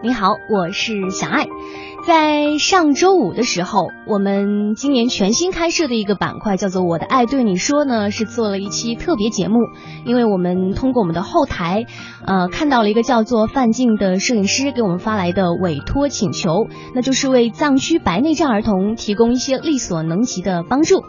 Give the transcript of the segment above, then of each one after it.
你好，我是小爱。在上周五的时候，我们今年全新开设的一个板块叫做“我的爱对你说”呢，是做了一期特别节目。因为我们通过我们的后台，呃，看到了一个叫做范静的摄影师给我们发来的委托请求，那就是为藏区白内障儿童提供一些力所能及的帮助。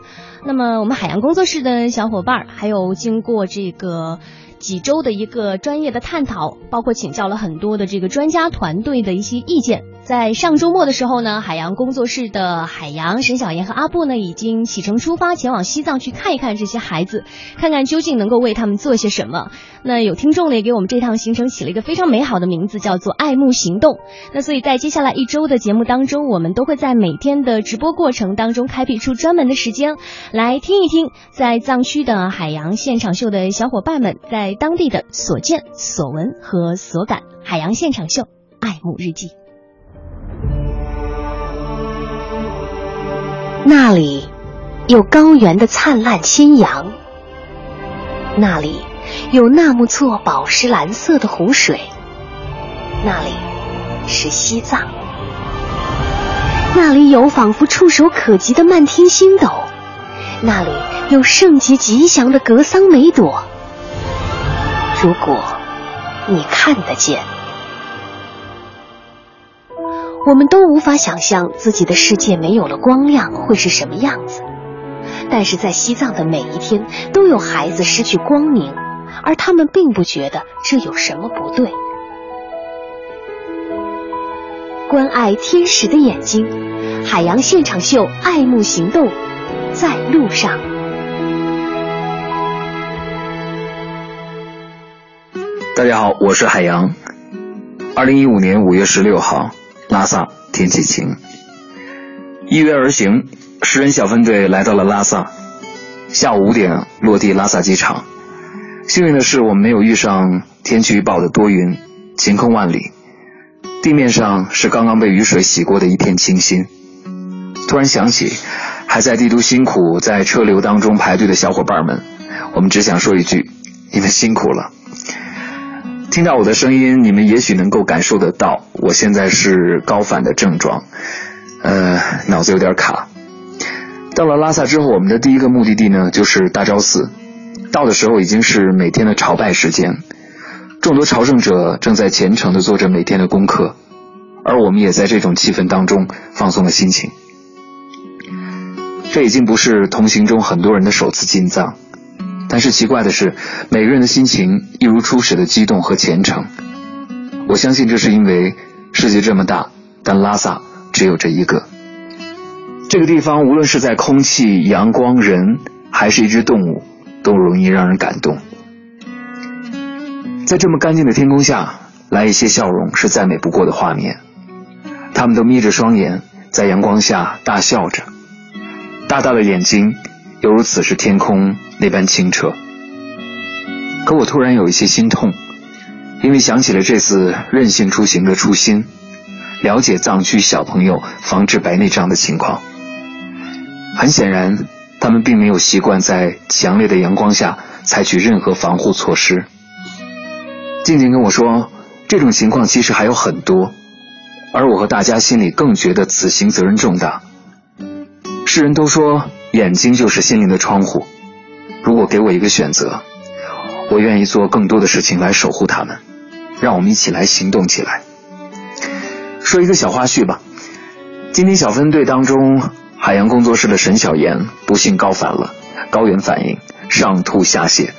那么，我们海洋工作室的小伙伴还有经过这个。几周的一个专业的探讨，包括请教了很多的这个专家团队的一些意见。在上周末的时候呢，海洋工作室的海洋、沈小妍和阿布呢，已经启程出发，前往西藏去看一看这些孩子，看看究竟能够为他们做些什么。那有听众呢，也给我们这趟行程起了一个非常美好的名字，叫做“爱慕行动”。那所以在接下来一周的节目当中，我们都会在每天的直播过程当中开辟出专门的时间，来听一听在藏区的海洋现场秀的小伙伴们在当地的所见所闻和所感。海洋现场秀，爱慕日记。那里有高原的灿烂新阳，那里有纳木错宝石蓝色的湖水，那里是西藏，那里有仿佛触手可及的漫天星斗，那里有圣洁吉祥的格桑梅朵。如果你看得见。我们都无法想象自己的世界没有了光亮会是什么样子，但是在西藏的每一天都有孩子失去光明，而他们并不觉得这有什么不对。关爱天使的眼睛，海洋现场秀，爱慕行动，在路上。大家好，我是海洋。二零一五年五月十六号。拉萨天气晴，一约而行，十人小分队来到了拉萨。下午五点落地拉萨机场。幸运的是，我们没有遇上天气预报的多云，晴空万里。地面上是刚刚被雨水洗过的一片清新。突然想起，还在帝都辛苦在车流当中排队的小伙伴们，我们只想说一句：你们辛苦了。听到我的声音，你们也许能够感受得到，我现在是高反的症状，呃，脑子有点卡。到了拉萨之后，我们的第一个目的地呢，就是大昭寺。到的时候已经是每天的朝拜时间，众多朝圣者正在虔诚地做着每天的功课，而我们也在这种气氛当中放松了心情。这已经不是同行中很多人的首次进藏。但是奇怪的是，每个人的心情一如初始的激动和虔诚。我相信这是因为世界这么大，但拉萨只有这一个。这个地方无论是在空气、阳光、人，还是一只动物，都容易让人感动。在这么干净的天空下，来一些笑容是再美不过的画面。他们都眯着双眼，在阳光下大笑着，大大的眼睛。犹如此时天空那般清澈，可我突然有一些心痛，因为想起了这次任性出行的初心，了解藏区小朋友防治白内障的情况。很显然，他们并没有习惯在强烈的阳光下采取任何防护措施。静静跟我说，这种情况其实还有很多，而我和大家心里更觉得此行责任重大。世人都说。眼睛就是心灵的窗户。如果给我一个选择，我愿意做更多的事情来守护他们。让我们一起来行动起来。说一个小花絮吧。今天小分队当中，海洋工作室的沈小妍不幸高反了，高原反应，上吐下泻。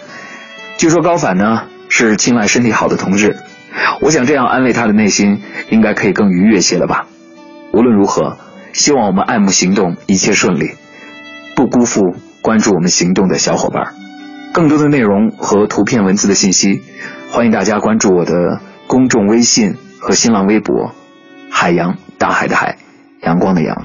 据说高反呢是青睐身体好的同志。我想这样安慰他的内心，应该可以更愉悦些了吧。无论如何，希望我们爱慕行动一切顺利。辜负关注我们行动的小伙伴，更多的内容和图片文字的信息，欢迎大家关注我的公众微信和新浪微博“海洋大海的海，阳光的阳”。